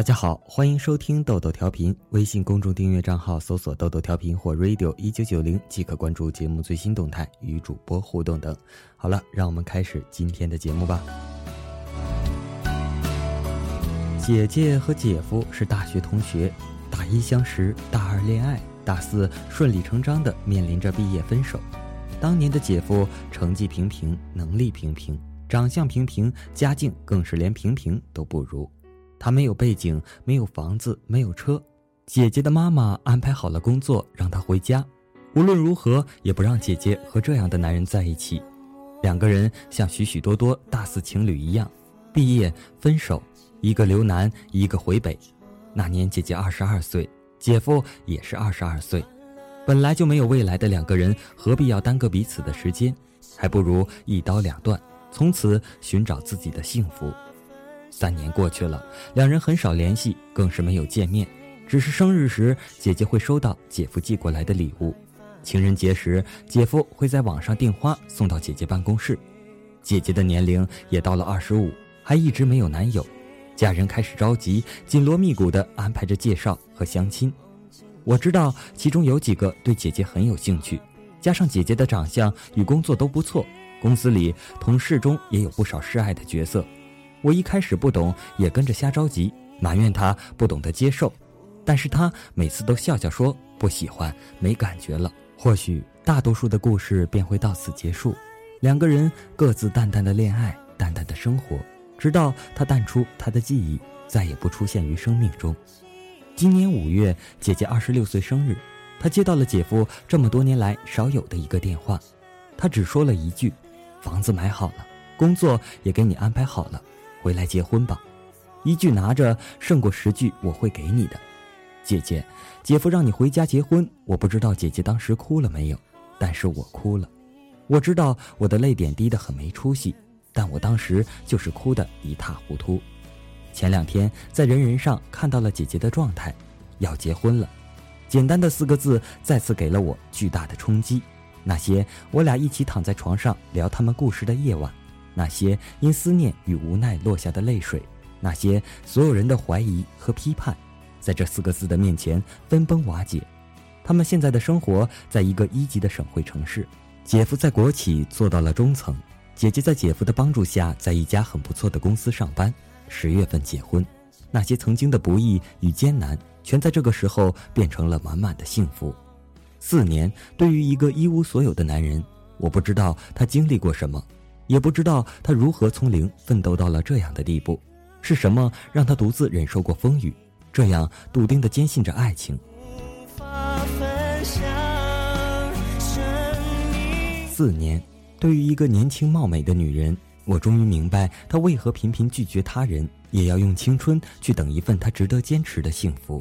大家好，欢迎收听豆豆调频。微信公众订阅账号搜索“豆豆调频”或 “radio 一九九零”即可关注节目最新动态与主播互动等。好了，让我们开始今天的节目吧。姐姐和姐夫是大学同学，大一相识，大二恋爱，大四顺理成章的面临着毕业分手。当年的姐夫成绩平平，能力平平，长相平平，家境更是连平平都不如。他没有背景，没有房子，没有车。姐姐的妈妈安排好了工作，让他回家，无论如何也不让姐姐和这样的男人在一起。两个人像许许多多大四情侣一样，毕业分手，一个留南，一个回北。那年姐姐二十二岁，姐夫也是二十二岁。本来就没有未来的两个人，何必要耽搁彼此的时间？还不如一刀两断，从此寻找自己的幸福。三年过去了，两人很少联系，更是没有见面。只是生日时，姐姐会收到姐夫寄过来的礼物；情人节时，姐夫会在网上订花送到姐姐办公室。姐姐的年龄也到了二十五，还一直没有男友，家人开始着急，紧锣密鼓地安排着介绍和相亲。我知道其中有几个对姐姐很有兴趣，加上姐姐的长相与工作都不错，公司里同事中也有不少示爱的角色。我一开始不懂，也跟着瞎着急，埋怨他不懂得接受，但是他每次都笑笑说不喜欢，没感觉了。或许大多数的故事便会到此结束，两个人各自淡淡的恋爱，淡淡的生活，直到他淡出他的记忆，再也不出现于生命中。今年五月，姐姐二十六岁生日，她接到了姐夫这么多年来少有的一个电话，他只说了一句：“房子买好了，工作也给你安排好了，回来结婚吧。”一句拿着胜过十句我会给你的。姐姐，姐夫让你回家结婚，我不知道姐姐当时哭了没有，但是我哭了。我知道我的泪点低得很没出息，但我当时就是哭得一塌糊涂。前两天在人人上看到了姐姐的状态，要结婚了，简单的四个字再次给了我巨大的冲击。那些我俩一起躺在床上聊他们故事的夜晚，那些因思念与无奈落下的泪水，那些所有人的怀疑和批判，在这四个字的面前分崩瓦解。他们现在的生活在一个一级的省会城市，姐夫在国企做到了中层，姐姐在姐夫的帮助下在一家很不错的公司上班。十月份结婚，那些曾经的不易与艰难，全在这个时候变成了满满的幸福。四年对于一个一无所有的男人，我不知道他经历过什么，也不知道他如何从零奋斗到了这样的地步。是什么让他独自忍受过风雨，这样笃定的坚信着爱情？四年，对于一个年轻貌美的女人。我终于明白，她为何频频拒绝他人，也要用青春去等一份她值得坚持的幸福。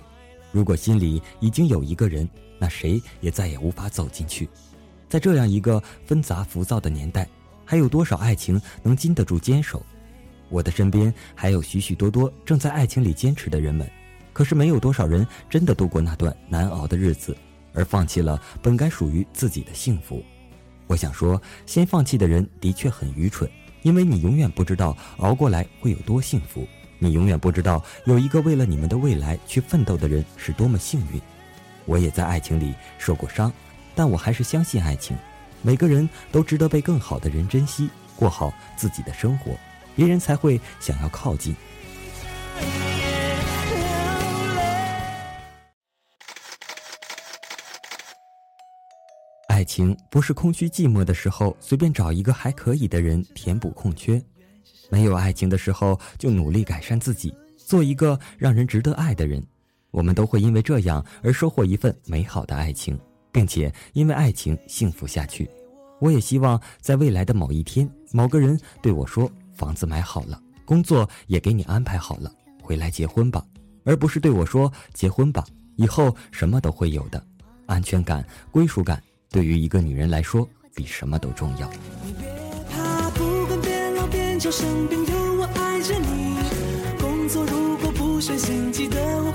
如果心里已经有一个人，那谁也再也无法走进去。在这样一个纷杂浮躁的年代，还有多少爱情能经得住坚守？我的身边还有许许多多正在爱情里坚持的人们，可是没有多少人真的度过那段难熬的日子，而放弃了本该属于自己的幸福。我想说，先放弃的人的确很愚蠢。因为你永远不知道熬过来会有多幸福，你永远不知道有一个为了你们的未来去奋斗的人是多么幸运。我也在爱情里受过伤，但我还是相信爱情。每个人都值得被更好的人珍惜，过好自己的生活，别人才会想要靠近。爱情不是空虚寂寞的时候随便找一个还可以的人填补空缺，没有爱情的时候就努力改善自己，做一个让人值得爱的人。我们都会因为这样而收获一份美好的爱情，并且因为爱情幸福下去。我也希望在未来的某一天，某个人对我说：“房子买好了，工作也给你安排好了，回来结婚吧。”而不是对我说：“结婚吧，以后什么都会有的，安全感、归属感。”对于一个女人来说，比什么都重要。你别怕，不管变老变丑生病，有我爱着你。工作如果不顺心，记得我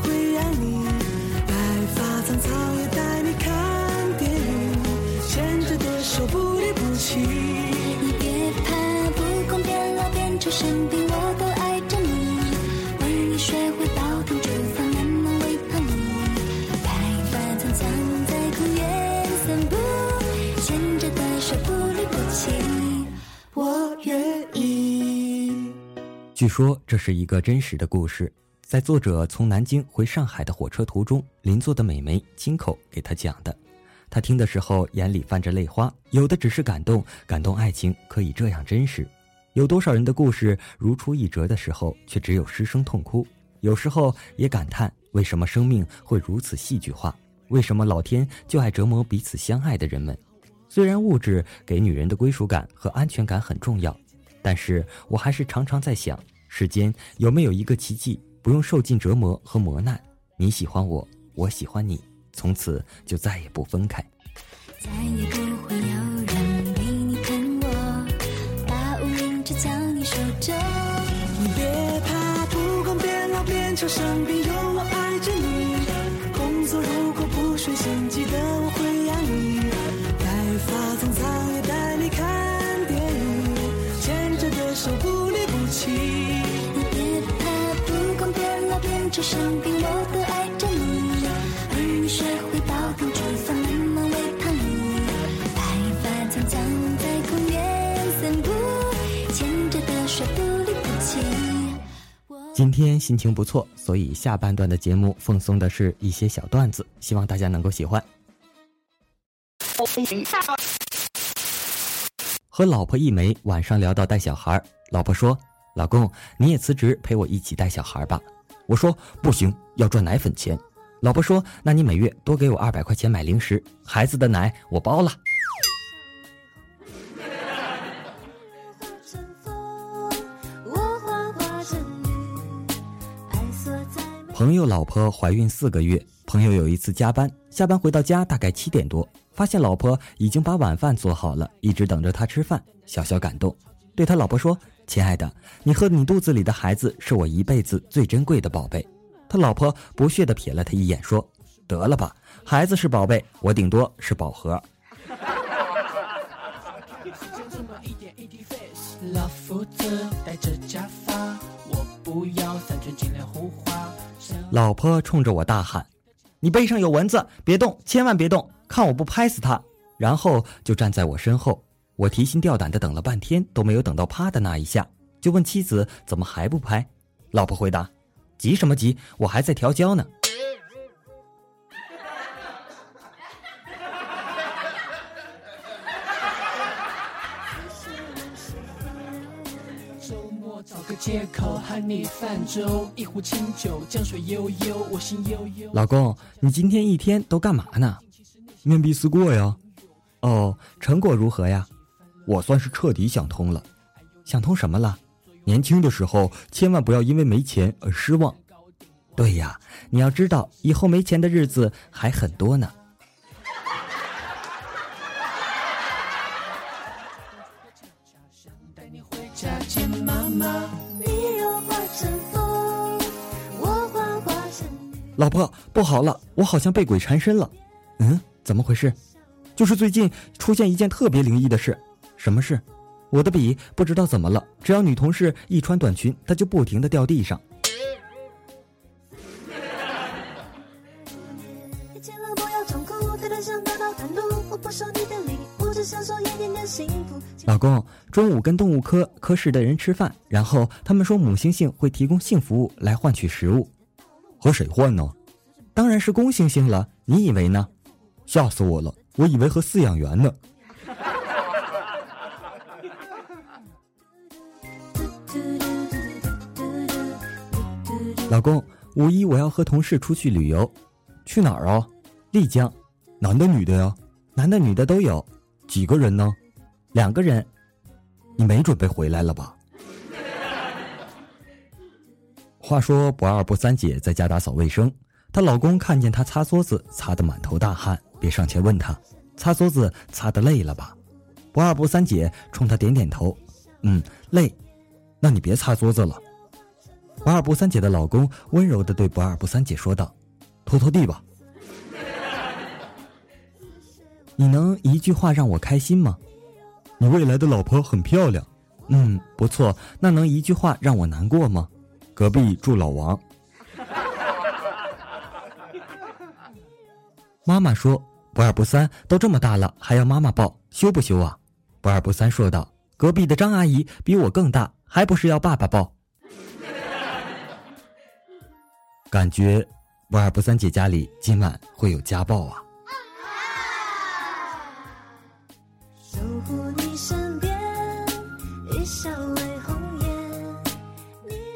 说不离不弃。你别怕不管变老变丑生病我都爱着你。为你学会煲汤煮饭慢慢喂胖你。在公园散步牵着的手不离不弃我愿意。据说这是一个真实的故事在作者从南京回上海的火车途中邻座的美眉亲口给他讲的。他听的时候眼里泛着泪花，有的只是感动，感动爱情可以这样真实。有多少人的故事如出一辙的时候，却只有失声痛哭？有时候也感叹为什么生命会如此戏剧化？为什么老天就爱折磨彼此相爱的人们？虽然物质给女人的归属感和安全感很重要。但是我还是常常在想，世间有没有一个奇迹，不用受尽折磨和磨难，你喜欢我，我喜欢你，从此就再也不分开。再也不会有人陪你疼我，把无名指将你守着。你别怕，不管变老变丑生病，有我爱着你。工作如果不顺心，记得我会养你。白发苍苍也带你看电影，牵着的手不离不弃。你别怕，不管变老变丑生病，发苍苍在公园散步，牵着的手不离不弃。我今天心情不错，所以下半段的节目奉送的是一些小段子，希望大家能够喜欢。和老婆一枚，晚上聊到带小孩，老婆说：“老公，你也辞职陪我一起带小孩吧。”我说：“不行，要赚奶粉钱。”老婆说：“那你每月多给我二百块钱买零食，孩子的奶我包了。”朋友老婆怀孕四个月，朋友有一次加班，下班回到家大概七点多，发现老婆已经把晚饭做好了，一直等着他吃饭，小小感动，对他老婆说：“亲爱的，你和你肚子里的孩子是我一辈子最珍贵的宝贝。”他老婆不屑地瞥了他一眼，说：“得了吧，孩子是宝贝，我顶多是宝盒。”老夫子戴着假发，我不要三寸金莲胡花。老婆冲着我大喊：“你背上有蚊子，别动，千万别动，看我不拍死他！”然后就站在我身后。我提心吊胆的等了半天，都没有等到啪的那一下，就问妻子。怎么还不拍。老婆回答：“急什么急？我还在调焦呢。”找个借口和你泛舟，一壶清酒，江水悠悠，我心悠悠。老公，你今天一天都干嘛呢？面壁思过呀。哦，成果如何呀？我算是彻底想通了。想通什么了？年轻的时候千万不要因为没钱而失望。对呀，你要知道，以后没钱的日子还很多呢。老婆，不好了，我好像被鬼缠身了。嗯，怎么回事？就是最近出现一件特别灵异的事。什么事？我的笔不知道怎么了，只要女同事一穿短裙，它就不停的掉地上。老公，中午跟动物科科室的人吃饭，然后他们说母猩猩会提供性服务来换取食物，和谁换呢？当然是公猩猩了，你以为呢？吓死我了，我以为和饲养员呢。老公，五一我要和同事出去旅游，去哪儿啊？丽江，男的女的呀？男的女的都有，几个人呢？两个人。你没准备回来了吧？话说不二不三姐在家打扫卫生，她老公看见她擦桌子擦得满头大汗，便上前问她：“擦桌子擦得累了吧？”不二不三姐冲他点点头：“嗯，累。那你别擦桌子了。”不二不三姐的老公温柔地对不二不三姐说道：“拖拖地吧。”你能一句话让我开心吗？你未来的老婆很漂亮，嗯，不错。那能一句话让我难过吗？隔壁住老王。妈妈说不二不三都这么大了还要妈妈抱羞不羞啊？不二不三说道隔壁的张阿姨比我更大还不是要爸爸抱。感觉不二不三姐家里今晚会有家暴啊。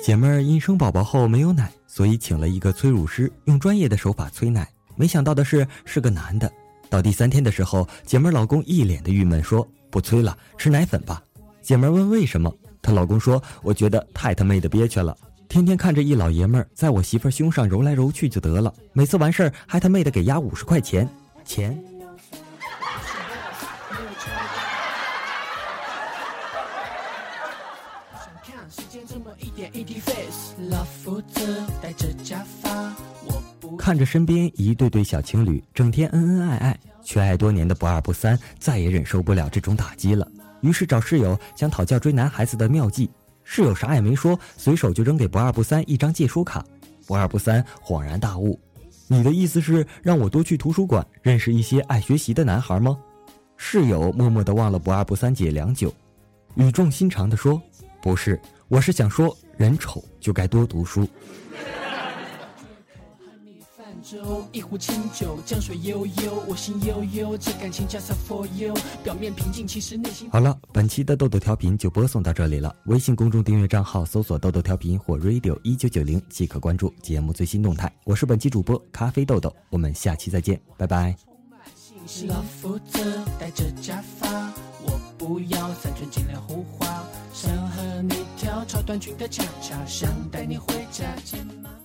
姐妹儿因生宝宝后没有奶，所以请了一个催乳师，用专业的手法催奶。没想到的是，是个男的。到第三天的时候，姐妹儿老公一脸的郁闷说：“不催了，吃奶粉吧。”姐妹儿问为什么，她老公说：“我觉得太他妹的憋屈了，天天看着一老爷们儿在我媳妇儿胸上揉来揉去就得了，每次完事儿还他妹的给压五十块钱，钱。”看时间这么一点一滴 face，老夫子戴着假发，我不看着身边一对对小情侣整天恩恩爱爱，缺爱多年的不二不三再也忍受不了这种打击了，于是找室友想讨教追男孩子的妙计。室友啥也没说，随手就扔给不二不三一张借书卡。不二不三恍然大悟：“你的意思是让我多去图书馆认识一些爱学习的男孩吗？”室友默默地望了不二不三姐良久，语重心长地说：“不是，我是想说，人丑就该多读书。”一壶清酒，江水悠悠，我心悠悠，这感情 just for you。表面平静，其实内心。好了，本期的豆豆调频就播送到这里了。微信公众订阅账号搜索“豆豆调频”或 “radio 一九九零”即可关注节目最新动态。我是本期主播咖啡豆豆，我们下期再见，拜拜。是老夫子戴着假发，我不要三寸金莲胡花，想和你跳超短裙的恰恰，想带你回家见妈。